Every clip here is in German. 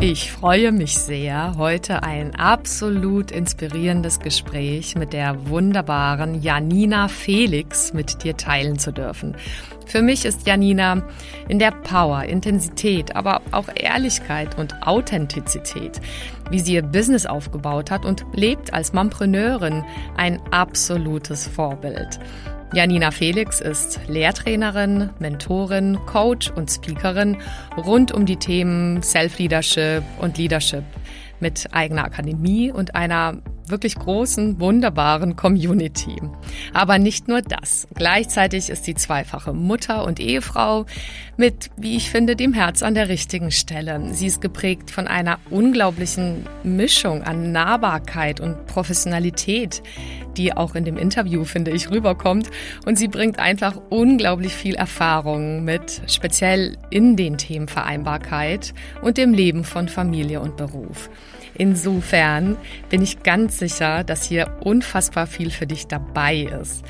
Ich freue mich sehr, heute ein absolut inspirierendes Gespräch mit der wunderbaren Janina Felix mit dir teilen zu dürfen. Für mich ist Janina in der Power, Intensität, aber auch Ehrlichkeit und Authentizität, wie sie ihr Business aufgebaut hat und lebt als Mompreneurin, ein absolutes Vorbild. Janina Felix ist Lehrtrainerin, Mentorin, Coach und Speakerin rund um die Themen Self-Leadership und Leadership mit eigener Akademie und einer wirklich großen, wunderbaren Community. Aber nicht nur das. Gleichzeitig ist sie zweifache Mutter und Ehefrau mit, wie ich finde, dem Herz an der richtigen Stelle. Sie ist geprägt von einer unglaublichen Mischung an Nahbarkeit und Professionalität, die auch in dem Interview, finde ich, rüberkommt. Und sie bringt einfach unglaublich viel Erfahrung mit, speziell in den Themen Vereinbarkeit und dem Leben von Familie und Beruf. Insofern bin ich ganz sicher, dass hier unfassbar viel für dich dabei ist.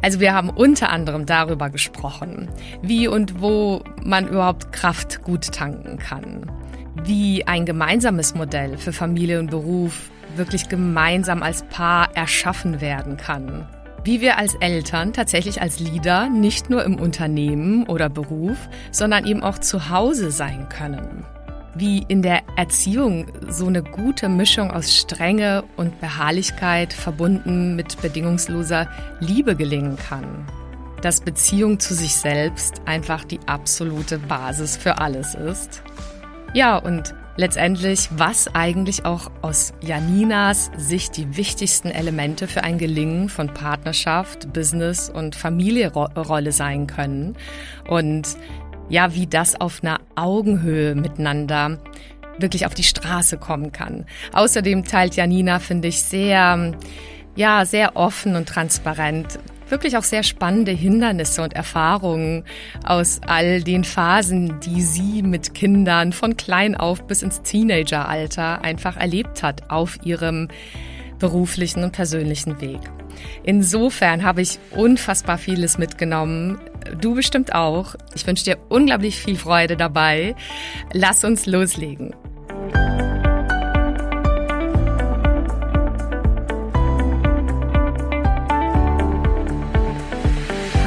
Also wir haben unter anderem darüber gesprochen, wie und wo man überhaupt Kraft gut tanken kann, wie ein gemeinsames Modell für Familie und Beruf wirklich gemeinsam als Paar erschaffen werden kann. Wie wir als Eltern tatsächlich als Leader nicht nur im Unternehmen oder Beruf, sondern eben auch zu Hause sein können wie in der Erziehung so eine gute Mischung aus Strenge und Beharrlichkeit verbunden mit bedingungsloser Liebe gelingen kann. Dass Beziehung zu sich selbst einfach die absolute Basis für alles ist. Ja, und letztendlich, was eigentlich auch aus Janinas Sicht die wichtigsten Elemente für ein Gelingen von Partnerschaft, Business und Familienrolle sein können. Und ja, wie das auf einer Augenhöhe miteinander wirklich auf die Straße kommen kann. Außerdem teilt Janina, finde ich, sehr, ja, sehr offen und transparent wirklich auch sehr spannende Hindernisse und Erfahrungen aus all den Phasen, die sie mit Kindern von klein auf bis ins Teenageralter einfach erlebt hat auf ihrem beruflichen und persönlichen Weg. Insofern habe ich unfassbar vieles mitgenommen, Du bestimmt auch. Ich wünsche dir unglaublich viel Freude dabei. Lass uns loslegen.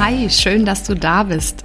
Hi, schön, dass du da bist.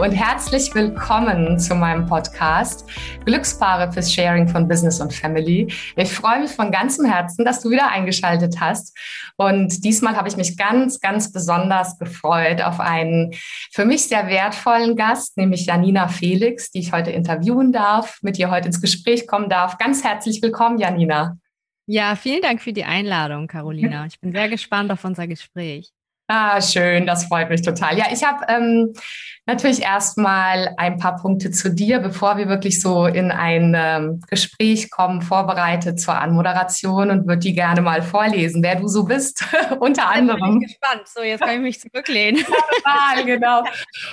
Und herzlich willkommen zu meinem Podcast Glückspaare fürs Sharing von Business und Family. Ich freue mich von ganzem Herzen, dass du wieder eingeschaltet hast. Und diesmal habe ich mich ganz, ganz besonders gefreut auf einen für mich sehr wertvollen Gast, nämlich Janina Felix, die ich heute interviewen darf, mit ihr heute ins Gespräch kommen darf. Ganz herzlich willkommen, Janina. Ja, vielen Dank für die Einladung, Carolina. Ich bin sehr gespannt auf unser Gespräch. Ah, schön, das freut mich total. Ja, ich habe ähm, natürlich erstmal ein paar Punkte zu dir, bevor wir wirklich so in ein ähm, Gespräch kommen, vorbereitet zur Anmoderation und würde die gerne mal vorlesen, wer du so bist, unter anderem. Ich bin gespannt. So, jetzt kann ich mich zurücklehnen. total, genau.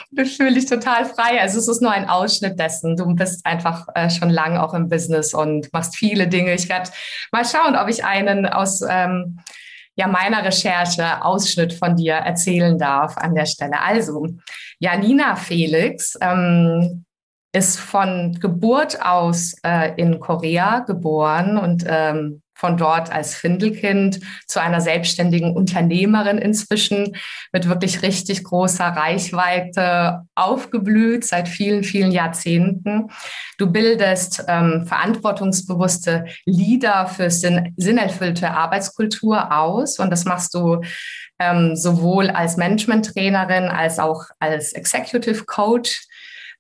Du fühlst dich total frei. Also es ist nur ein Ausschnitt dessen. Du bist einfach äh, schon lange auch im Business und machst viele Dinge. Ich werde mal schauen, ob ich einen aus ähm, ja meiner Recherche Ausschnitt von dir erzählen darf an der Stelle. Also, Janina Felix ähm, ist von Geburt aus äh, in Korea geboren und ähm, von dort als Findelkind zu einer selbstständigen Unternehmerin inzwischen mit wirklich richtig großer Reichweite aufgeblüht seit vielen, vielen Jahrzehnten. Du bildest ähm, verantwortungsbewusste Leader für sinn sinnerfüllte Arbeitskultur aus und das machst du ähm, sowohl als Management-Trainerin als auch als Executive Coach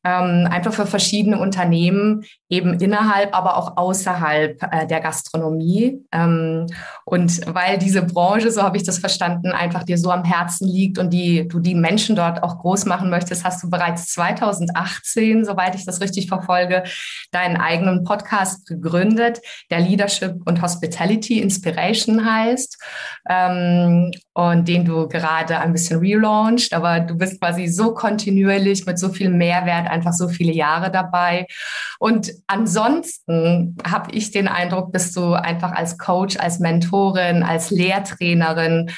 ähm, einfach für verschiedene Unternehmen, eben innerhalb, aber auch außerhalb äh, der Gastronomie. Ähm, und weil diese Branche, so habe ich das verstanden, einfach dir so am Herzen liegt und die, du die Menschen dort auch groß machen möchtest, hast du bereits 2018, soweit ich das richtig verfolge, deinen eigenen Podcast gegründet, der Leadership und Hospitality Inspiration heißt. Ähm, und den du gerade ein bisschen relaunched, aber du bist quasi so kontinuierlich mit so viel Mehrwert einfach so viele Jahre dabei. Und ansonsten habe ich den Eindruck, bist du einfach als Coach, als Mentorin, als Lehrtrainerin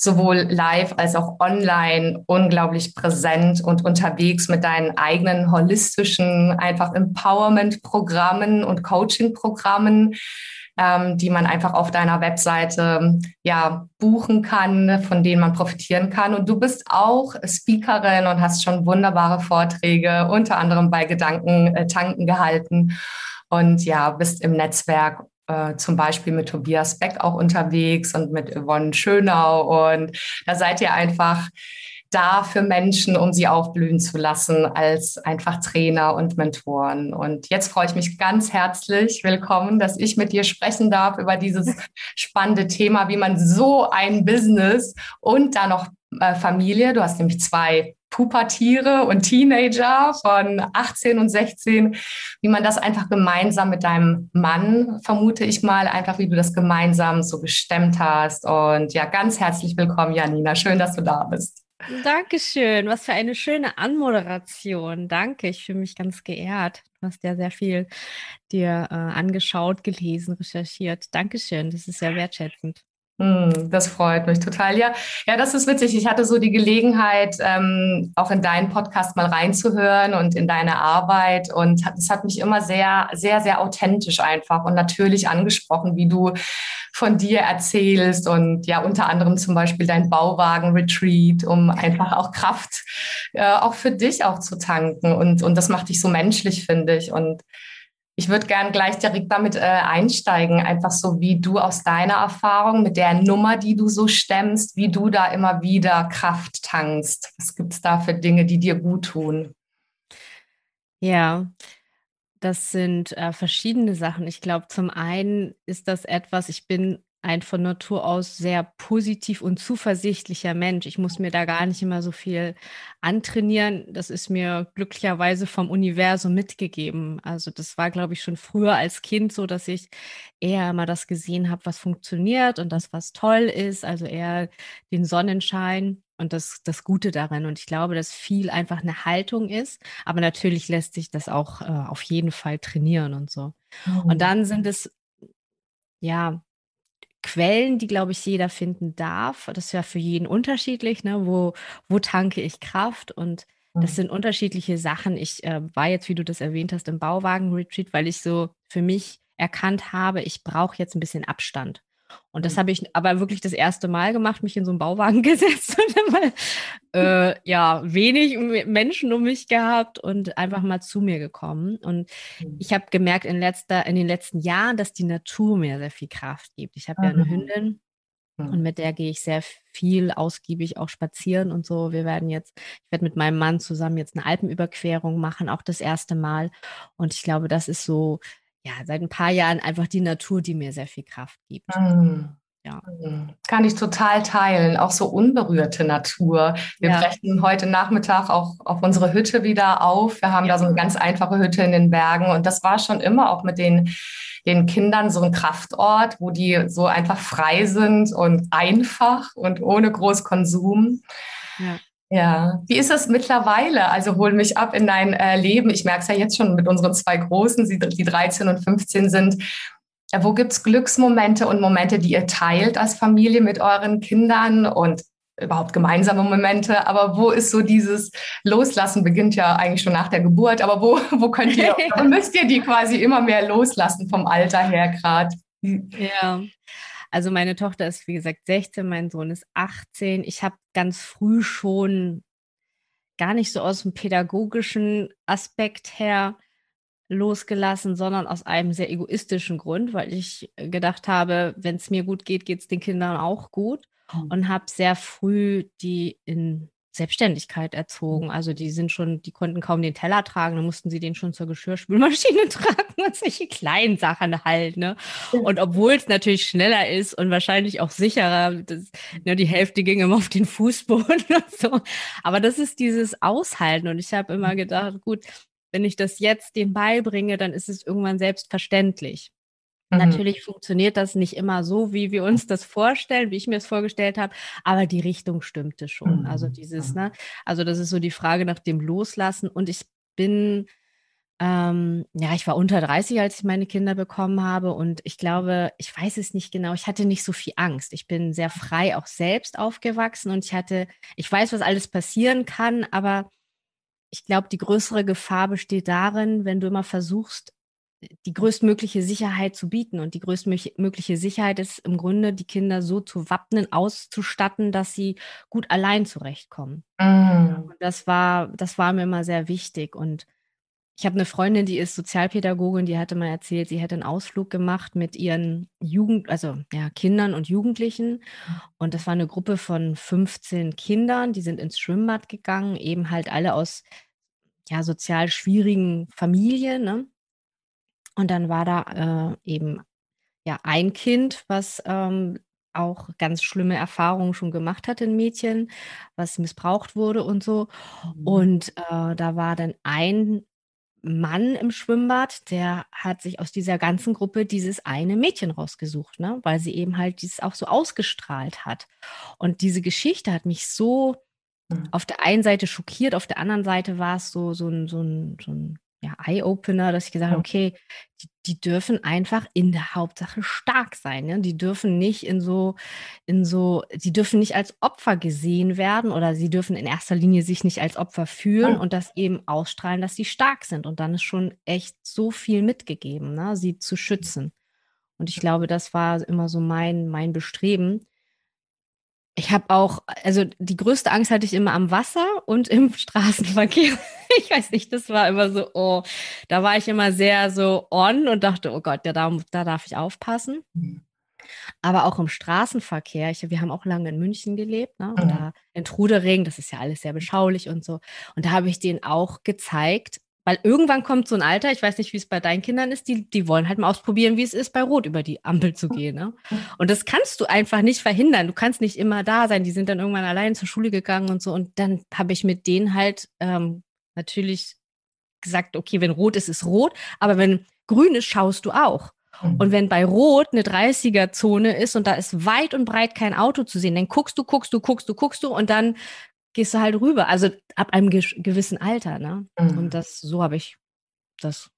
sowohl live als auch online unglaublich präsent und unterwegs mit deinen eigenen holistischen einfach Empowerment-Programmen und Coaching-Programmen ähm, die man einfach auf deiner Webseite ja buchen kann, von denen man profitieren kann. Und du bist auch Speakerin und hast schon wunderbare Vorträge, unter anderem bei Gedanken äh, tanken gehalten und ja, bist im Netzwerk äh, zum Beispiel mit Tobias Beck auch unterwegs und mit Yvonne Schönau. Und da seid ihr einfach da für Menschen, um sie aufblühen zu lassen als einfach Trainer und Mentoren. Und jetzt freue ich mich ganz herzlich willkommen, dass ich mit dir sprechen darf über dieses spannende Thema, wie man so ein Business und da noch äh, Familie, du hast nämlich zwei Pubertiere und Teenager von 18 und 16, wie man das einfach gemeinsam mit deinem Mann, vermute ich mal, einfach wie du das gemeinsam so gestemmt hast. Und ja, ganz herzlich willkommen, Janina. Schön, dass du da bist. Dankeschön. Was für eine schöne Anmoderation. Danke. Ich fühle mich ganz geehrt. Du hast ja sehr viel dir äh, angeschaut, gelesen, recherchiert. Dankeschön. Das ist sehr wertschätzend. Hm, das freut mich total. Ja, ja, das ist witzig. Ich hatte so die Gelegenheit, ähm, auch in deinen Podcast mal reinzuhören und in deine Arbeit. Und es hat mich immer sehr, sehr, sehr authentisch einfach und natürlich angesprochen, wie du von dir erzählst und ja, unter anderem zum Beispiel dein Bauwagen-Retreat, um einfach auch Kraft äh, auch für dich auch zu tanken. Und, und das macht dich so menschlich, finde ich. Und ich würde gern gleich direkt damit äh, einsteigen, einfach so wie du aus deiner Erfahrung mit der Nummer, die du so stemmst, wie du da immer wieder Kraft tankst. Was gibt es da für Dinge, die dir gut tun? Ja, das sind äh, verschiedene Sachen. Ich glaube, zum einen ist das etwas, ich bin ein von Natur aus sehr positiv und zuversichtlicher Mensch. Ich muss mir da gar nicht immer so viel antrainieren. Das ist mir glücklicherweise vom Universum mitgegeben. Also das war, glaube ich, schon früher als Kind so, dass ich eher immer das gesehen habe, was funktioniert und das, was toll ist. Also eher den Sonnenschein und das, das Gute darin. Und ich glaube, dass viel einfach eine Haltung ist. Aber natürlich lässt sich das auch äh, auf jeden Fall trainieren und so. Mhm. Und dann sind es ja Quellen, die, glaube ich, jeder finden darf. Das ist ja für jeden unterschiedlich, ne? wo, wo tanke ich Kraft und das mhm. sind unterschiedliche Sachen. Ich äh, war jetzt, wie du das erwähnt hast, im Bauwagen-Retreat, weil ich so für mich erkannt habe, ich brauche jetzt ein bisschen Abstand. Und das mhm. habe ich aber wirklich das erste Mal gemacht, mich in so einen Bauwagen gesetzt und mal, äh, ja, wenig Menschen um mich gehabt und einfach mal zu mir gekommen. Und mhm. ich habe gemerkt in, letzter, in den letzten Jahren, dass die Natur mir sehr viel Kraft gibt. Ich habe ja eine mhm. Hündin und mit der gehe ich sehr viel ausgiebig auch spazieren und so. Wir werden jetzt, ich werde mit meinem Mann zusammen jetzt eine Alpenüberquerung machen, auch das erste Mal. Und ich glaube, das ist so ja, seit ein paar Jahren einfach die Natur, die mir sehr viel Kraft gibt. Mhm. Ja. Mhm. Kann ich total teilen. Auch so unberührte Natur. Wir ja. brechen heute Nachmittag auch auf unsere Hütte wieder auf. Wir haben ja. da so eine ganz einfache Hütte in den Bergen. Und das war schon immer auch mit den, den Kindern so ein Kraftort, wo die so einfach frei sind und einfach und ohne Großkonsum. Ja. Ja, wie ist das mittlerweile? Also hol mich ab in dein äh, Leben. Ich merke es ja jetzt schon mit unseren zwei Großen, die, die 13 und 15 sind. Ja, wo gibt's Glücksmomente und Momente, die ihr teilt als Familie mit euren Kindern und überhaupt gemeinsame Momente? Aber wo ist so dieses Loslassen beginnt ja eigentlich schon nach der Geburt, aber wo, wo könnt ihr, müsst ihr die quasi immer mehr loslassen vom Alter her gerade? Ja, also meine Tochter ist, wie gesagt, 16, mein Sohn ist 18. Ich habe ganz früh schon gar nicht so aus dem pädagogischen Aspekt her losgelassen, sondern aus einem sehr egoistischen Grund, weil ich gedacht habe, wenn es mir gut geht, geht es den Kindern auch gut. Mhm. Und habe sehr früh die in Selbstständigkeit erzogen. Also die sind schon, die konnten kaum den Teller tragen, dann mussten sie den schon zur Geschirrspülmaschine tragen und solche kleinen Sachen halt, ne? Und obwohl es natürlich schneller ist und wahrscheinlich auch sicherer, das, ne, die Hälfte ging immer auf den Fußboden und so. Aber das ist dieses Aushalten. Und ich habe immer gedacht, gut, wenn ich das jetzt dem beibringe, dann ist es irgendwann selbstverständlich. Mhm. Natürlich funktioniert das nicht immer so, wie wir uns das vorstellen, wie ich mir es vorgestellt habe, aber die Richtung stimmte schon. Also mhm. dieses, ne, also das ist so die Frage nach dem Loslassen. Und ich bin, ähm, ja, ich war unter 30, als ich meine Kinder bekommen habe. Und ich glaube, ich weiß es nicht genau, ich hatte nicht so viel Angst. Ich bin sehr frei auch selbst aufgewachsen und ich hatte, ich weiß, was alles passieren kann, aber ich glaube, die größere Gefahr besteht darin, wenn du immer versuchst, die größtmögliche Sicherheit zu bieten. Und die größtmögliche Sicherheit ist im Grunde, die Kinder so zu wappnen, auszustatten, dass sie gut allein zurechtkommen. Mhm. Und das war, das war mir immer sehr wichtig. Und ich habe eine Freundin, die ist Sozialpädagogin, die hatte mal erzählt, sie hätte einen Ausflug gemacht mit ihren Jugend, also ja, Kindern und Jugendlichen. Und das war eine Gruppe von 15 Kindern, die sind ins Schwimmbad gegangen, eben halt alle aus ja, sozial schwierigen Familien. Ne? Und dann war da äh, eben ja ein Kind, was ähm, auch ganz schlimme Erfahrungen schon gemacht hat in Mädchen, was missbraucht wurde und so. Mhm. Und äh, da war dann ein Mann im Schwimmbad, der hat sich aus dieser ganzen Gruppe dieses eine Mädchen rausgesucht, ne? weil sie eben halt dieses auch so ausgestrahlt hat. Und diese Geschichte hat mich so mhm. auf der einen Seite schockiert, auf der anderen Seite war es so, so, ein, so, ein, so ein ja, Eye-Opener, dass ich gesagt habe, okay, die, die, dürfen einfach in der Hauptsache stark sein. Ne? Die dürfen nicht in so, in so, die dürfen nicht als Opfer gesehen werden oder sie dürfen in erster Linie sich nicht als Opfer fühlen und das eben ausstrahlen, dass sie stark sind. Und dann ist schon echt so viel mitgegeben, ne? sie zu schützen. Und ich glaube, das war immer so mein, mein Bestreben, ich habe auch, also die größte Angst hatte ich immer am Wasser und im Straßenverkehr. Ich weiß nicht, das war immer so, oh, da war ich immer sehr so on und dachte, oh Gott, ja, da, da darf ich aufpassen. Aber auch im Straßenverkehr, ich, wir haben auch lange in München gelebt, ne? Und mhm. in Trudering, das ist ja alles sehr beschaulich und so. Und da habe ich denen auch gezeigt, weil irgendwann kommt so ein Alter, ich weiß nicht, wie es bei deinen Kindern ist, die, die wollen halt mal ausprobieren, wie es ist, bei Rot über die Ampel zu gehen. Ne? Und das kannst du einfach nicht verhindern. Du kannst nicht immer da sein. Die sind dann irgendwann allein zur Schule gegangen und so. Und dann habe ich mit denen halt ähm, natürlich gesagt, okay, wenn rot ist, ist rot. Aber wenn grün ist, schaust du auch. Mhm. Und wenn bei Rot eine 30er-Zone ist und da ist weit und breit kein Auto zu sehen, dann guckst du, guckst du, guckst du, guckst du und dann gehst du halt rüber. Also ab einem gewissen Alter, ne? Mhm. Und das, so habe ich das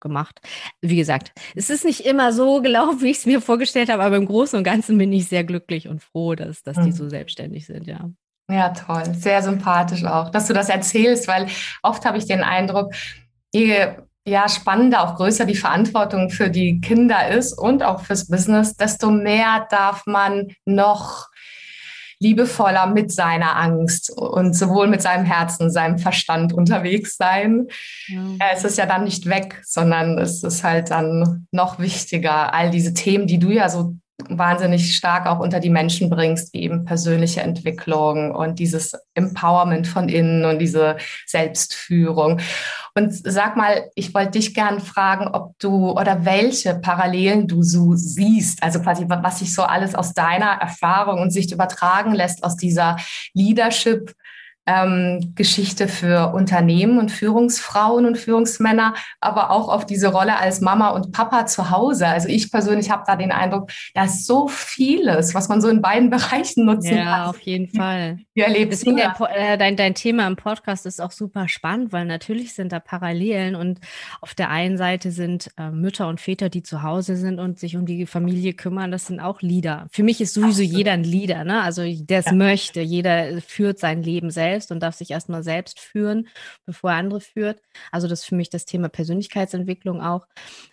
gemacht. Wie gesagt, es ist nicht immer so gelaufen, wie ich es mir vorgestellt habe, aber im Großen und Ganzen bin ich sehr glücklich und froh, dass, dass mhm. die so selbstständig sind, ja. Ja, toll. Sehr sympathisch auch, dass du das erzählst, weil oft habe ich den Eindruck, je ja, spannender, auch größer die Verantwortung für die Kinder ist und auch fürs Business, desto mehr darf man noch liebevoller mit seiner Angst und sowohl mit seinem Herzen, seinem Verstand unterwegs sein. Ja. Es ist ja dann nicht weg, sondern es ist halt dann noch wichtiger, all diese Themen, die du ja so wahnsinnig stark auch unter die Menschen bringst, wie eben persönliche Entwicklung und dieses Empowerment von innen und diese Selbstführung. Und sag mal, ich wollte dich gern fragen, ob du oder welche Parallelen du so siehst, also quasi was sich so alles aus deiner Erfahrung und Sicht übertragen lässt aus dieser Leadership ähm, Geschichte für Unternehmen und Führungsfrauen und Führungsmänner, aber auch auf diese Rolle als Mama und Papa zu Hause. Also ich persönlich habe da den Eindruck, da ist so vieles, was man so in beiden Bereichen nutzen ja, kann. Ja, auf jeden Fall. Wie erlebst Deswegen du äh, dein, dein Thema im Podcast ist auch super spannend, weil natürlich sind da Parallelen und auf der einen Seite sind äh, Mütter und Väter, die zu Hause sind und sich um die Familie kümmern, das sind auch Leader. Für mich ist sowieso Absolut. jeder ein Leader, ne? Also der es ja. möchte, jeder führt sein Leben selbst selbst und darf sich erstmal selbst führen, bevor er andere führt. Also das ist für mich das Thema Persönlichkeitsentwicklung auch.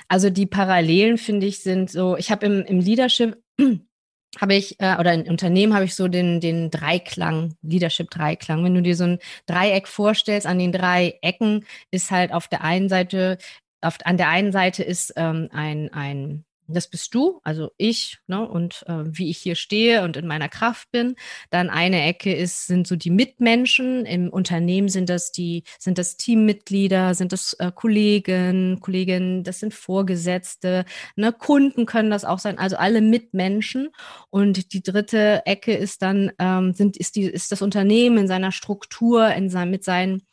Also die Parallelen, finde ich, sind so, ich habe im, im Leadership habe ich, äh, oder in Unternehmen habe ich so den, den Dreiklang, Leadership-Dreiklang. Wenn du dir so ein Dreieck vorstellst, an den drei Ecken ist halt auf der einen Seite, auf, an der einen Seite ist ähm, ein, ein das bist du, also ich, ne, und äh, wie ich hier stehe und in meiner Kraft bin. Dann eine Ecke ist, sind so die Mitmenschen. Im Unternehmen sind das die, sind das Teammitglieder, sind das äh, Kollegen, Kolleginnen, das sind Vorgesetzte, ne, Kunden können das auch sein, also alle Mitmenschen. Und die dritte Ecke ist dann, ähm, sind, ist die, ist das Unternehmen in seiner Struktur, in sein, mit seinen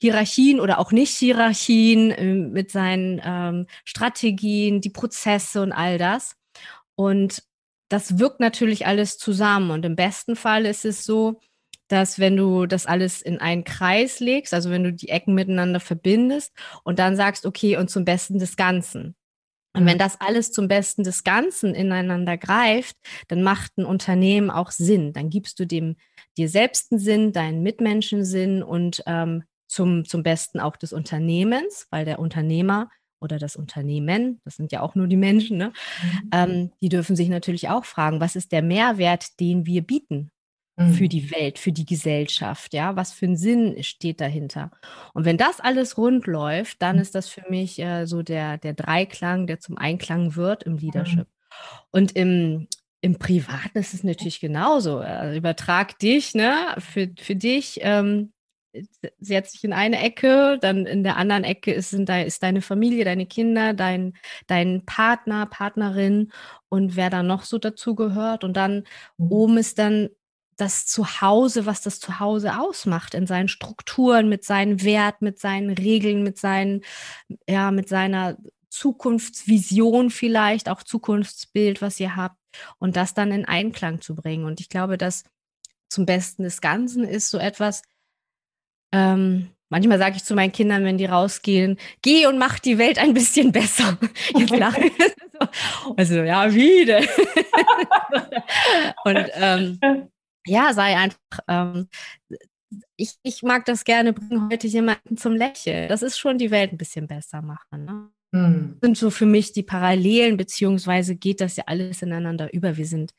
Hierarchien oder auch nicht Hierarchien, äh, mit seinen ähm, Strategien, die Prozesse und all das. Und das wirkt natürlich alles zusammen. Und im besten Fall ist es so, dass wenn du das alles in einen Kreis legst, also wenn du die Ecken miteinander verbindest und dann sagst, okay, und zum Besten des Ganzen. Und wenn das alles zum Besten des Ganzen ineinander greift, dann macht ein Unternehmen auch Sinn. Dann gibst du dem dir selbst einen Sinn, deinen Mitmenschen Sinn und ähm, zum, zum Besten auch des Unternehmens, weil der Unternehmer oder das Unternehmen, das sind ja auch nur die Menschen, ne? Mhm. Ähm, die dürfen sich natürlich auch fragen, was ist der Mehrwert, den wir bieten mhm. für die Welt, für die Gesellschaft, ja? Was für ein Sinn steht dahinter? Und wenn das alles rund läuft, dann mhm. ist das für mich äh, so der, der Dreiklang, der zum Einklang wird im Leadership. Mhm. Und im, im Privaten ist es natürlich genauso. Also übertrag dich, ne, für, für dich. Ähm, setzt sich in eine Ecke, dann in der anderen Ecke ist, sind da, ist deine Familie, deine Kinder, dein, dein Partner, Partnerin und wer da noch so dazu gehört. Und dann mhm. oben ist dann das Zuhause, was das Zuhause ausmacht, in seinen Strukturen, mit seinen Wert, mit seinen Regeln, mit seinen, ja, mit seiner Zukunftsvision vielleicht, auch Zukunftsbild, was ihr habt, und das dann in Einklang zu bringen. Und ich glaube, dass zum Besten des Ganzen ist so etwas, ähm, manchmal sage ich zu meinen Kindern, wenn die rausgehen, geh und mach die Welt ein bisschen besser. Jetzt lachen. also, ja, wie denn? und ähm, ja, sei einfach, ähm, ich, ich mag das gerne, bringen heute jemanden zum Lächeln. Das ist schon die Welt ein bisschen besser machen. Ne? Hm. Das sind so für mich die Parallelen, beziehungsweise geht das ja alles ineinander über. Wir sind,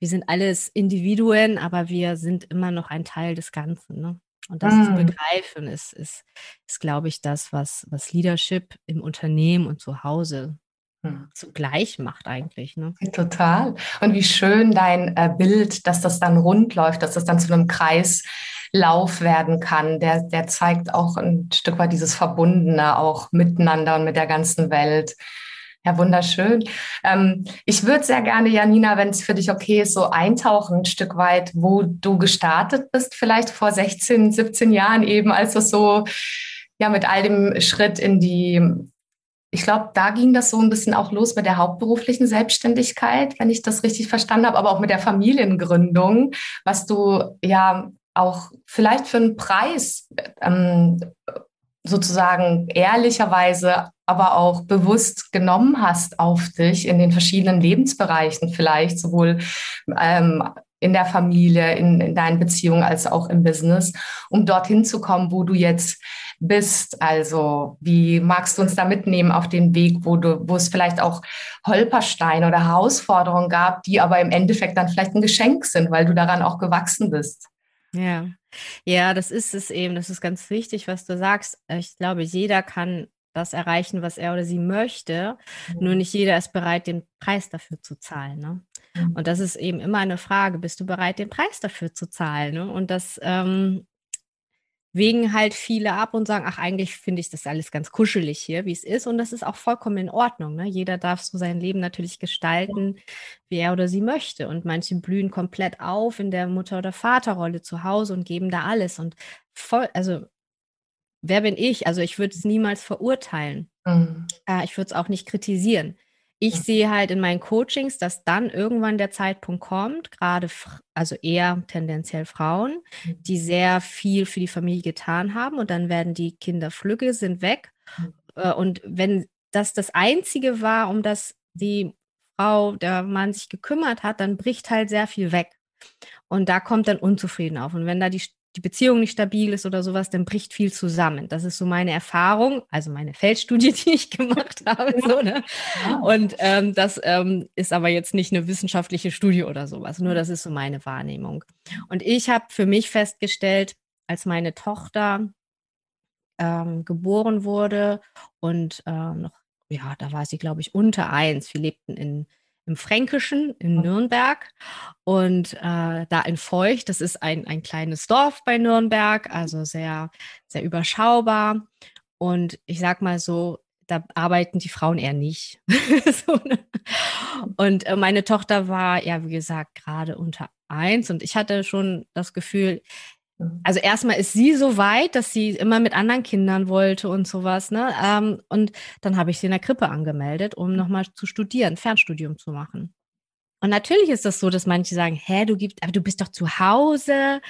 wir sind alles Individuen, aber wir sind immer noch ein Teil des Ganzen. Ne? Und das mm. zu begreifen ist, ist, ist glaube ich, das, was, was Leadership im Unternehmen und zu Hause hm. zugleich macht eigentlich. Ne? Total. Und wie schön dein äh, Bild, dass das dann rund läuft, dass das dann zu einem Kreislauf werden kann. Der, der zeigt auch ein Stück weit dieses Verbundene auch miteinander und mit der ganzen Welt. Ja, wunderschön. Ähm, ich würde sehr gerne, Janina, wenn es für dich okay ist, so eintauchen ein Stück weit, wo du gestartet bist, vielleicht vor 16, 17 Jahren eben, als das so, ja, mit all dem Schritt in die, ich glaube, da ging das so ein bisschen auch los mit der hauptberuflichen Selbstständigkeit, wenn ich das richtig verstanden habe, aber auch mit der Familiengründung, was du ja auch vielleicht für einen Preis ähm, sozusagen ehrlicherweise aber auch bewusst genommen hast auf dich in den verschiedenen Lebensbereichen vielleicht, sowohl ähm, in der Familie, in, in deinen Beziehungen als auch im Business, um dorthin zu kommen, wo du jetzt bist. Also wie magst du uns da mitnehmen auf den Weg, wo du, wo es vielleicht auch Holpersteine oder Herausforderungen gab, die aber im Endeffekt dann vielleicht ein Geschenk sind, weil du daran auch gewachsen bist? Ja, ja, das ist es eben. Das ist ganz wichtig, was du sagst. Ich glaube, jeder kann das erreichen, was er oder sie möchte. Mhm. Nur nicht jeder ist bereit, den Preis dafür zu zahlen. Ne? Mhm. Und das ist eben immer eine Frage, bist du bereit, den Preis dafür zu zahlen? Ne? Und das ähm, wägen halt viele ab und sagen, ach, eigentlich finde ich das alles ganz kuschelig hier, wie es ist. Und das ist auch vollkommen in Ordnung. Ne? Jeder darf so sein Leben natürlich gestalten, wie er oder sie möchte. Und manche blühen komplett auf in der Mutter- oder Vaterrolle zu Hause und geben da alles. Und voll, also wer bin ich? Also ich würde es niemals verurteilen. Mhm. Äh, ich würde es auch nicht kritisieren. Ich mhm. sehe halt in meinen Coachings, dass dann irgendwann der Zeitpunkt kommt, gerade also eher tendenziell Frauen, mhm. die sehr viel für die Familie getan haben und dann werden die Kinder flügge, sind weg. Mhm. Äh, und wenn das das Einzige war, um das die Frau, der Mann sich gekümmert hat, dann bricht halt sehr viel weg. Und da kommt dann Unzufrieden auf. Und wenn da die die Beziehung nicht stabil ist oder sowas, dann bricht viel zusammen. Das ist so meine Erfahrung, also meine Feldstudie, die ich gemacht habe. So, ne? Und ähm, das ähm, ist aber jetzt nicht eine wissenschaftliche Studie oder sowas, nur das ist so meine Wahrnehmung. Und ich habe für mich festgestellt, als meine Tochter ähm, geboren wurde und äh, noch ja, da war sie, glaube ich, unter eins. Wir lebten in, im Fränkischen, in. Nürnberg und äh, da in Feucht. Das ist ein, ein kleines Dorf bei Nürnberg, also sehr, sehr überschaubar. Und ich sag mal so, da arbeiten die Frauen eher nicht. so, ne? Und äh, meine Tochter war, ja, wie gesagt, gerade unter eins und ich hatte schon das Gefühl. Also erstmal ist sie so weit, dass sie immer mit anderen Kindern wollte und sowas, ne? Ähm, und dann habe ich sie in der Krippe angemeldet, um nochmal zu studieren, Fernstudium zu machen. Und natürlich ist das so, dass manche sagen, hä, du gibst, aber du bist doch zu Hause,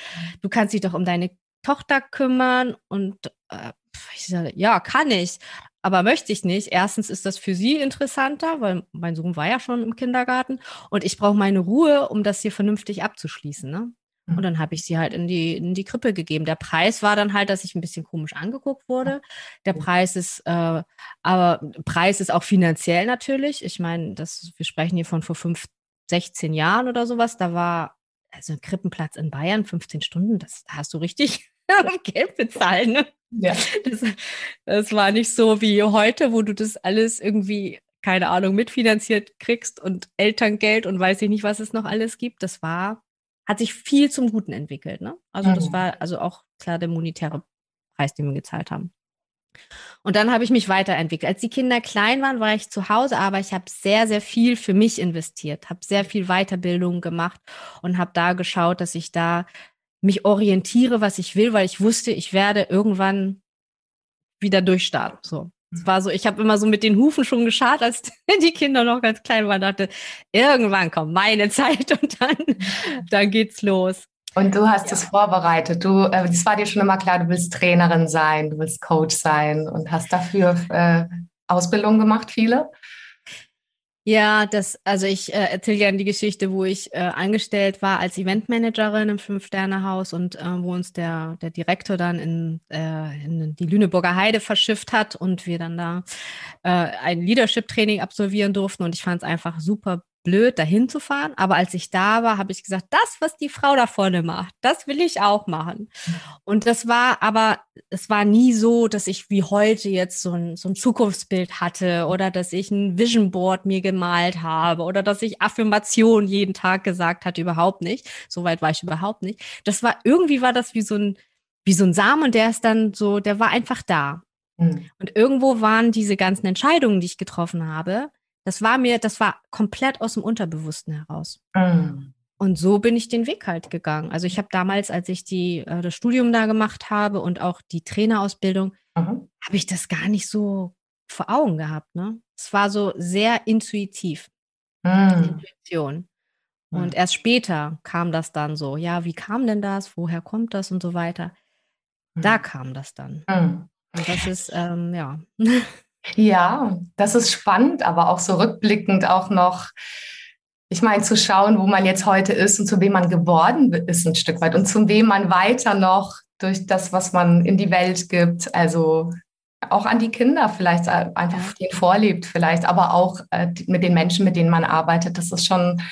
du kannst dich doch um deine Tochter kümmern und äh, ich sage, ja, kann ich aber möchte ich nicht. Erstens ist das für sie interessanter, weil mein Sohn war ja schon im Kindergarten und ich brauche meine Ruhe, um das hier vernünftig abzuschließen. Ne? Und mhm. dann habe ich sie halt in die, in die Krippe gegeben. Der Preis war dann halt, dass ich ein bisschen komisch angeguckt wurde. Der Preis ist, äh, aber Preis ist auch finanziell natürlich. Ich meine, das, wir sprechen hier von vor fünf, 16 Jahren oder sowas. Da war also ein Krippenplatz in Bayern, 15 Stunden, das hast du richtig Geld bezahlen. Ne? Ja. Das, das war nicht so wie heute, wo du das alles irgendwie, keine Ahnung, mitfinanziert kriegst und Elterngeld und weiß ich nicht, was es noch alles gibt. Das war, hat sich viel zum Guten entwickelt. Ne? Also, das mhm. war also auch klar der monetäre Preis, den wir gezahlt haben. Und dann habe ich mich weiterentwickelt. Als die Kinder klein waren, war ich zu Hause, aber ich habe sehr, sehr viel für mich investiert, habe sehr viel Weiterbildung gemacht und habe da geschaut, dass ich da mich orientiere, was ich will, weil ich wusste, ich werde irgendwann wieder durchstarten. So. Es war so, ich habe immer so mit den Hufen schon geschart, als die Kinder noch ganz klein waren, dachte, irgendwann kommt meine Zeit und dann, dann geht's los. Und du hast es vorbereitet. Du, äh, das war dir schon immer klar, du willst Trainerin sein, du willst Coach sein und hast dafür äh, Ausbildung gemacht, viele? Ja, das, also ich äh, erzähle gerne die Geschichte, wo ich äh, angestellt war als Eventmanagerin im Fünf-Sterne-Haus und äh, wo uns der, der Direktor dann in, äh, in die Lüneburger Heide verschifft hat und wir dann da äh, ein Leadership-Training absolvieren durften. Und ich fand es einfach super blöd, dahin zu fahren. Aber als ich da war, habe ich gesagt, das, was die Frau da vorne macht, das will ich auch machen. Und das war aber, es war nie so, dass ich wie heute jetzt so ein, so ein Zukunftsbild hatte oder dass ich ein Vision Board mir gemalt habe oder dass ich Affirmation jeden Tag gesagt hatte, überhaupt nicht. Soweit war ich überhaupt nicht. Das war, irgendwie war das wie so ein, wie so ein Samen, der ist dann so, der war einfach da. Mhm. Und irgendwo waren diese ganzen Entscheidungen, die ich getroffen habe, das war mir, das war komplett aus dem Unterbewussten heraus. Mhm. Und so bin ich den Weg halt gegangen. Also ich habe damals, als ich die, äh, das Studium da gemacht habe und auch die Trainerausbildung, mhm. habe ich das gar nicht so vor Augen gehabt. Ne? Es war so sehr intuitiv. Mhm. Intuition. Und erst später kam das dann so, ja, wie kam denn das? Woher kommt das und so weiter? Da mhm. kam das dann. Mhm. Und das ist, ähm, ja. Ja, das ist spannend, aber auch so rückblickend auch noch, ich meine, zu schauen, wo man jetzt heute ist und zu wem man geworden ist ein Stück weit und zu wem man weiter noch durch das, was man in die Welt gibt, also auch an die Kinder vielleicht einfach denen vorlebt vielleicht, aber auch äh, mit den Menschen, mit denen man arbeitet. Das ist schon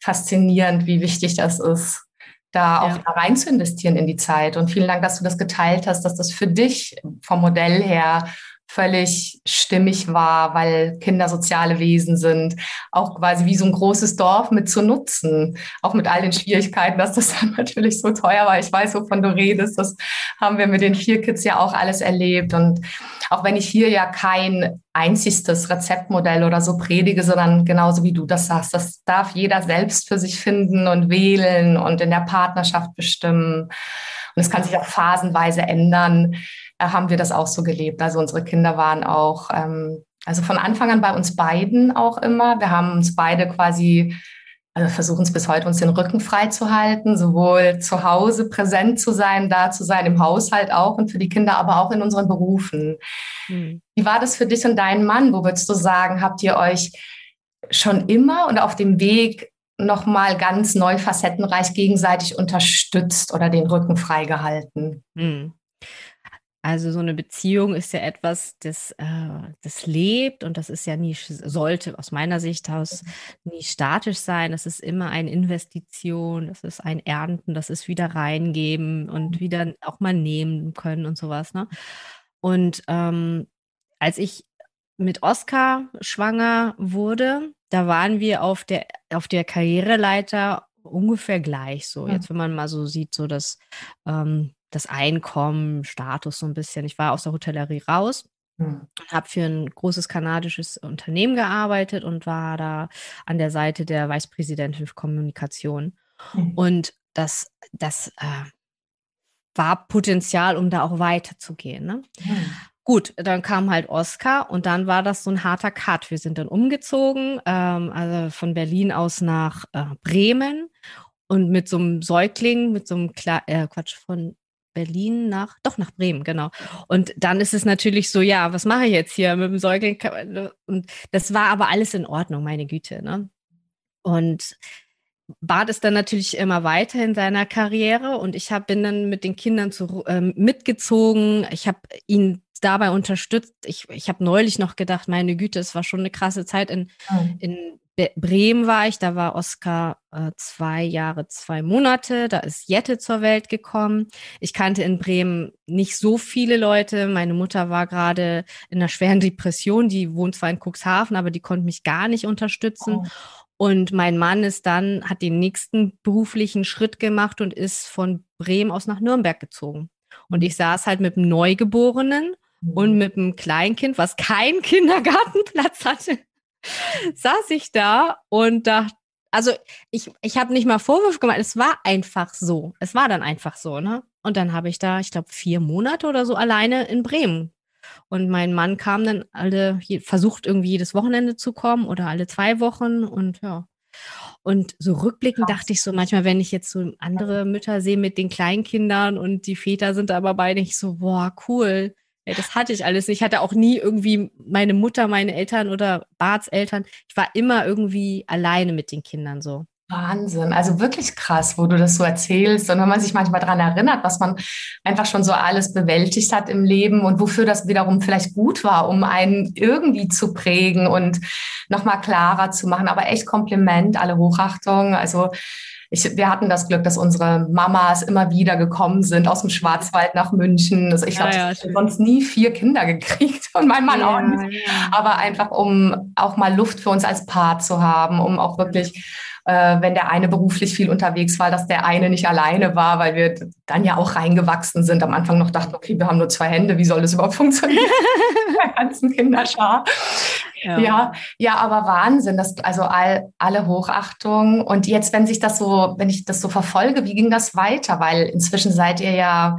faszinierend, wie wichtig das ist, da auch ja. da rein zu investieren in die Zeit. Und vielen Dank, dass du das geteilt hast, dass das für dich vom Modell her völlig stimmig war, weil Kinder soziale Wesen sind, auch quasi wie so ein großes Dorf mit zu nutzen, auch mit all den Schwierigkeiten, dass das dann natürlich so teuer war. Ich weiß, wovon du redest, das haben wir mit den vier Kids ja auch alles erlebt und auch wenn ich hier ja kein einziges Rezeptmodell oder so predige, sondern genauso wie du das sagst, das darf jeder selbst für sich finden und wählen und in der Partnerschaft bestimmen. Und es kann sich auch phasenweise ändern. Äh, haben wir das auch so gelebt. Also unsere Kinder waren auch, ähm, also von Anfang an bei uns beiden auch immer. Wir haben uns beide quasi, also versuchen es bis heute, uns den Rücken frei zu halten, sowohl zu Hause präsent zu sein, da zu sein, im Haushalt auch und für die Kinder, aber auch in unseren Berufen. Mhm. Wie war das für dich und deinen Mann? Wo würdest du sagen, habt ihr euch schon immer und auf dem Weg nochmal ganz neu facettenreich gegenseitig unterstützt oder den Rücken freigehalten? Mhm. Also so eine Beziehung ist ja etwas, das, äh, das lebt und das ist ja nie, sollte aus meiner Sicht aus nie statisch sein. Das ist immer eine Investition, das ist ein Ernten, das ist wieder reingeben und wieder auch mal nehmen können und sowas. Ne? Und ähm, als ich mit Oscar schwanger wurde, da waren wir auf der, auf der Karriereleiter ungefähr gleich so. Jetzt, wenn man mal so sieht, so das, ähm, das Einkommen, Status so ein bisschen. Ich war aus der Hotellerie raus und habe für ein großes kanadisches Unternehmen gearbeitet und war da an der Seite der Vicepräsidentin für Kommunikation. Mhm. Und das, das äh, war Potenzial, um da auch weiterzugehen. Ne? Mhm. Gut, dann kam halt Oscar und dann war das so ein harter Cut. Wir sind dann umgezogen, ähm, also von Berlin aus nach äh, Bremen und mit so einem Säugling, mit so einem Kla äh, Quatsch von Berlin nach, doch nach Bremen, genau. Und dann ist es natürlich so, ja, was mache ich jetzt hier mit dem Säugling? Und das war aber alles in Ordnung, meine Güte. Ne? Und bat es dann natürlich immer weiter in seiner Karriere und ich hab, bin dann mit den Kindern zu, äh, mitgezogen. Ich habe ihn dabei unterstützt. Ich, ich habe neulich noch gedacht, meine Güte, es war schon eine krasse Zeit. In, in Bremen war ich, da war Oskar äh, zwei Jahre, zwei Monate. Da ist Jette zur Welt gekommen. Ich kannte in Bremen nicht so viele Leute. Meine Mutter war gerade in einer schweren Depression. Die wohnt zwar in Cuxhaven, aber die konnte mich gar nicht unterstützen. Oh. Und mein Mann ist dann, hat den nächsten beruflichen Schritt gemacht und ist von Bremen aus nach Nürnberg gezogen. Und mhm. ich saß halt mit einem Neugeborenen und mhm. mit einem Kleinkind, was keinen Kindergartenplatz hatte, saß ich da und dachte, also ich, ich habe nicht mal Vorwürfe gemacht, es war einfach so. Es war dann einfach so, ne? Und dann habe ich da, ich glaube, vier Monate oder so alleine in Bremen und mein Mann kam dann alle, versucht irgendwie jedes Wochenende zu kommen oder alle zwei Wochen und ja. Und so rückblickend dachte ich so manchmal, wenn ich jetzt so andere Mütter sehe mit den Kleinkindern und die Väter sind aber beide nicht so, boah, cool. Ey, das hatte ich alles nicht. Ich hatte auch nie irgendwie meine Mutter, meine Eltern oder Barts Eltern. Ich war immer irgendwie alleine mit den Kindern so. Wahnsinn, also wirklich krass, wo du das so erzählst und wenn man sich manchmal daran erinnert, was man einfach schon so alles bewältigt hat im Leben und wofür das wiederum vielleicht gut war, um einen irgendwie zu prägen und nochmal klarer zu machen. Aber echt Kompliment, alle Hochachtung. Also ich, wir hatten das Glück, dass unsere Mamas immer wieder gekommen sind aus dem Schwarzwald nach München. Also ich glaube, ja, ja, ich habe sonst nie vier Kinder gekriegt und mein Mann ja, auch nicht. Aber einfach, um auch mal Luft für uns als Paar zu haben, um auch wirklich äh, wenn der eine beruflich viel unterwegs war, dass der eine nicht alleine war, weil wir dann ja auch reingewachsen sind. Am Anfang noch dachten, okay, wir haben nur zwei Hände, wie soll das überhaupt funktionieren? der ganzen Kinderschar. Ja. ja. ja, aber Wahnsinn, das, also all, alle Hochachtung. Und jetzt, wenn sich das so, wenn ich das so verfolge, wie ging das weiter? Weil inzwischen seid ihr ja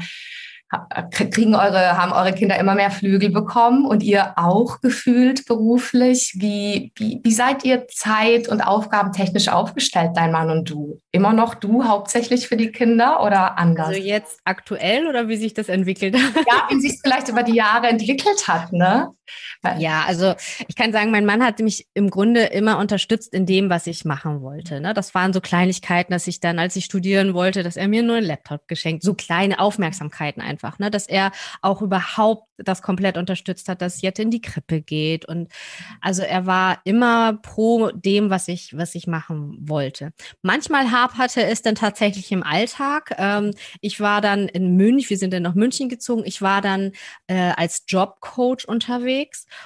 kriegen eure, haben eure Kinder immer mehr Flügel bekommen und ihr auch gefühlt beruflich? Wie, wie, wie seid ihr zeit- und aufgabentechnisch aufgestellt, dein Mann und du? Immer noch du hauptsächlich für die Kinder oder anders? Also jetzt aktuell oder wie sich das entwickelt hat? Ja, wie sich es vielleicht über die Jahre entwickelt hat, ne? Ja, also ich kann sagen, mein Mann hat mich im Grunde immer unterstützt in dem, was ich machen wollte. Ne? Das waren so Kleinigkeiten, dass ich dann, als ich studieren wollte, dass er mir nur einen Laptop geschenkt, so kleine Aufmerksamkeiten einfach, ne? dass er auch überhaupt das komplett unterstützt hat, dass Jette in die Krippe geht. Und also er war immer pro dem, was ich, was ich machen wollte. Manchmal haperte es dann tatsächlich im Alltag. Ähm, ich war dann in München, wir sind dann nach München gezogen. Ich war dann äh, als Jobcoach unterwegs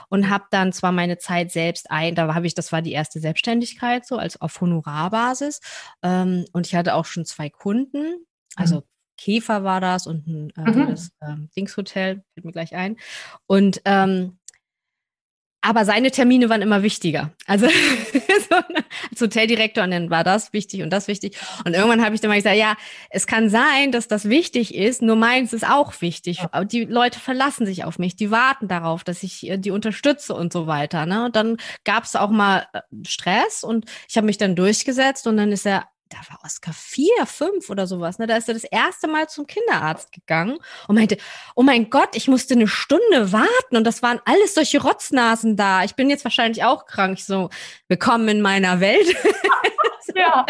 und habe dann zwar meine Zeit selbst ein, da habe ich, das war die erste Selbstständigkeit, so als auf Honorarbasis. Ähm, und ich hatte auch schon zwei Kunden, also mhm. Käfer war das und ein äh, mhm. das, ähm, Dingshotel, fällt mir gleich ein. Und ähm, aber seine Termine waren immer wichtiger. Also als Hoteldirektor und dann war das wichtig und das wichtig. Und irgendwann habe ich dann mal gesagt, ja, es kann sein, dass das wichtig ist, nur meins ist auch wichtig. Ja. Die Leute verlassen sich auf mich, die warten darauf, dass ich die unterstütze und so weiter. Ne? Und dann gab es auch mal äh, Stress und ich habe mich dann durchgesetzt und dann ist er da war Oscar vier, fünf oder sowas, ne? Da ist er das erste Mal zum Kinderarzt gegangen und meinte, oh mein Gott, ich musste eine Stunde warten und das waren alles solche Rotznasen da. Ich bin jetzt wahrscheinlich auch krank. Ich so, willkommen in meiner Welt. ja.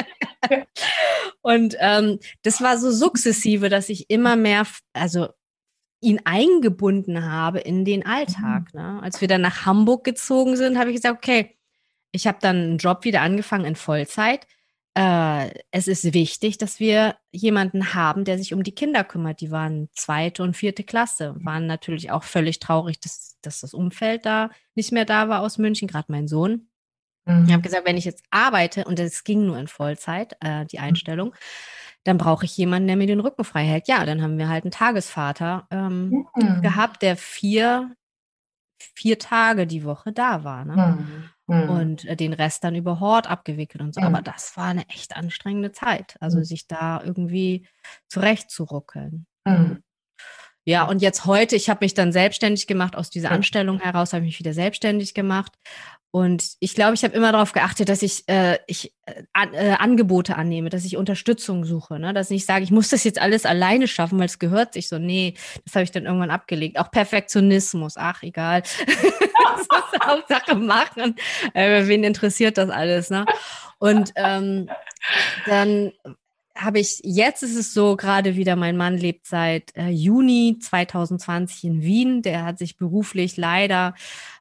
und ähm, das war so sukzessive, dass ich immer mehr, also ihn eingebunden habe in den Alltag. Mhm. Ne? Als wir dann nach Hamburg gezogen sind, habe ich gesagt, okay, ich habe dann einen Job wieder angefangen in Vollzeit äh, es ist wichtig, dass wir jemanden haben, der sich um die Kinder kümmert. Die waren zweite und vierte Klasse, waren natürlich auch völlig traurig, dass, dass das Umfeld da nicht mehr da war aus München, gerade mein Sohn. Mhm. Ich habe gesagt, wenn ich jetzt arbeite, und es ging nur in Vollzeit, äh, die Einstellung, dann brauche ich jemanden, der mir den Rücken frei hält. Ja, dann haben wir halt einen Tagesvater ähm, mhm. gehabt, der vier, vier Tage die Woche da war. Ne? Mhm. Und äh, den Rest dann über Hort abgewickelt und so. Aber das war eine echt anstrengende Zeit. Also sich da irgendwie zurechtzuruckeln. Ja, und jetzt heute, ich habe mich dann selbstständig gemacht, aus dieser Anstellung heraus habe ich mich wieder selbstständig gemacht und ich glaube, ich habe immer darauf geachtet, dass ich, äh, ich äh, äh, Angebote annehme, dass ich Unterstützung suche. Ne? Dass ich nicht sage, ich muss das jetzt alles alleine schaffen, weil es gehört sich so. Nee, das habe ich dann irgendwann abgelegt. Auch Perfektionismus, ach egal. Hauptsache machen. Äh, wen interessiert das alles? Ne? Und ähm, dann habe ich, jetzt ist es so, gerade wieder, mein Mann lebt seit äh, Juni 2020 in Wien. Der hat sich beruflich leider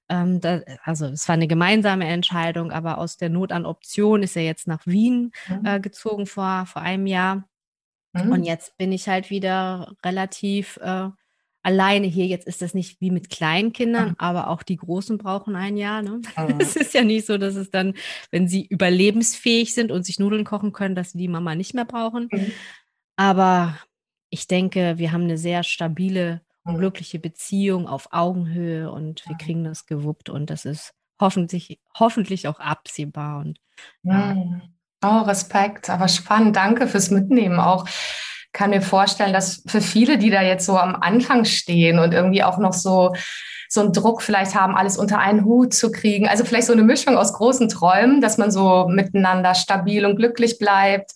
ähm, da, also es war eine gemeinsame Entscheidung, aber aus der Not an Option ist er jetzt nach Wien mhm. äh, gezogen vor, vor einem Jahr. Mhm. Und jetzt bin ich halt wieder relativ äh, alleine hier. Jetzt ist das nicht wie mit Kleinkindern, mhm. aber auch die Großen brauchen ein Jahr. Ne? Mhm. Es ist ja nicht so, dass es dann, wenn sie überlebensfähig sind und sich Nudeln kochen können, dass sie die Mama nicht mehr brauchen. Mhm. Aber ich denke, wir haben eine sehr stabile und glückliche Beziehung auf Augenhöhe und wir kriegen das gewuppt und das ist hoffentlich, hoffentlich auch absehbar. Und, ja. Oh, Respekt, aber spannend. Danke fürs Mitnehmen auch. Kann mir vorstellen, dass für viele, die da jetzt so am Anfang stehen und irgendwie auch noch so so einen Druck vielleicht haben, alles unter einen Hut zu kriegen. Also vielleicht so eine Mischung aus großen Träumen, dass man so miteinander stabil und glücklich bleibt,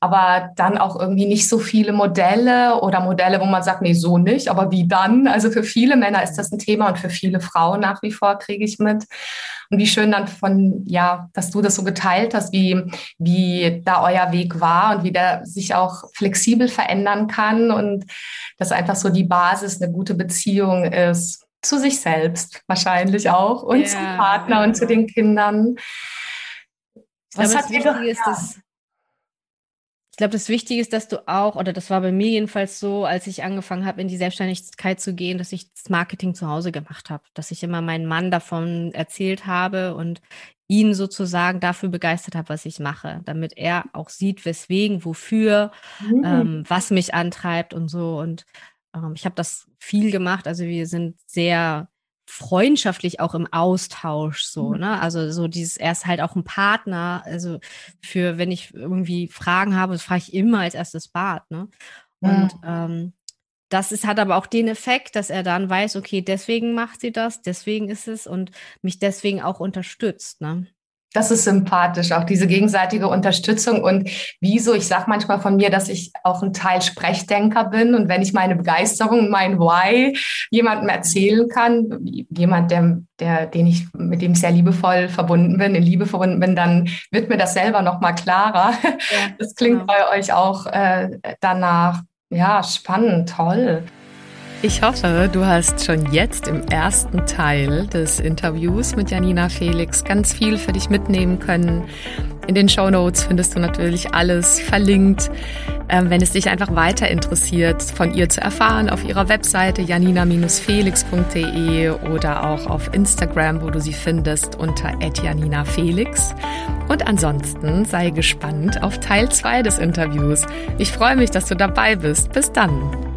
aber dann auch irgendwie nicht so viele Modelle oder Modelle, wo man sagt, nee, so nicht, aber wie dann? Also für viele Männer ist das ein Thema und für viele Frauen nach wie vor kriege ich mit. Und wie schön dann von, ja, dass du das so geteilt hast, wie, wie da euer Weg war und wie der sich auch flexibel verändern kann und dass einfach so die Basis eine gute Beziehung ist zu sich selbst wahrscheinlich auch und ja, zum Partner und zu den Kindern. Was glaube, hat dir doch, ist, dass, ich glaube, das Wichtige ist, dass du auch, oder das war bei mir jedenfalls so, als ich angefangen habe, in die Selbstständigkeit zu gehen, dass ich das Marketing zu Hause gemacht habe, dass ich immer meinen Mann davon erzählt habe und ihn sozusagen dafür begeistert habe, was ich mache, damit er auch sieht, weswegen, wofür, mhm. ähm, was mich antreibt und so. Und ähm, ich habe das viel gemacht. Also wir sind sehr freundschaftlich auch im Austausch so, mhm. ne? Also so dieses, er ist halt auch ein Partner. Also für, wenn ich irgendwie Fragen habe, frage ich immer als erstes Bart, ne? Und mhm. ähm, das ist, hat aber auch den Effekt, dass er dann weiß, okay, deswegen macht sie das, deswegen ist es und mich deswegen auch unterstützt, ne? Das ist sympathisch, auch diese gegenseitige Unterstützung. Und wieso, ich sage manchmal von mir, dass ich auch ein Teil Sprechdenker bin. Und wenn ich meine Begeisterung, mein Why jemandem erzählen kann, jemand, der, der, den ich, mit dem ich sehr liebevoll verbunden bin, in Liebe verbunden bin, dann wird mir das selber nochmal klarer. Ja, das klingt genau. bei euch auch äh, danach. Ja, spannend, toll. Ich hoffe, du hast schon jetzt im ersten Teil des Interviews mit Janina Felix ganz viel für dich mitnehmen können. In den Show Notes findest du natürlich alles verlinkt. Ähm, wenn es dich einfach weiter interessiert, von ihr zu erfahren, auf ihrer Webseite janina-felix.de oder auch auf Instagram, wo du sie findest unter @janina_felix. Und ansonsten sei gespannt auf Teil 2 des Interviews. Ich freue mich, dass du dabei bist. Bis dann.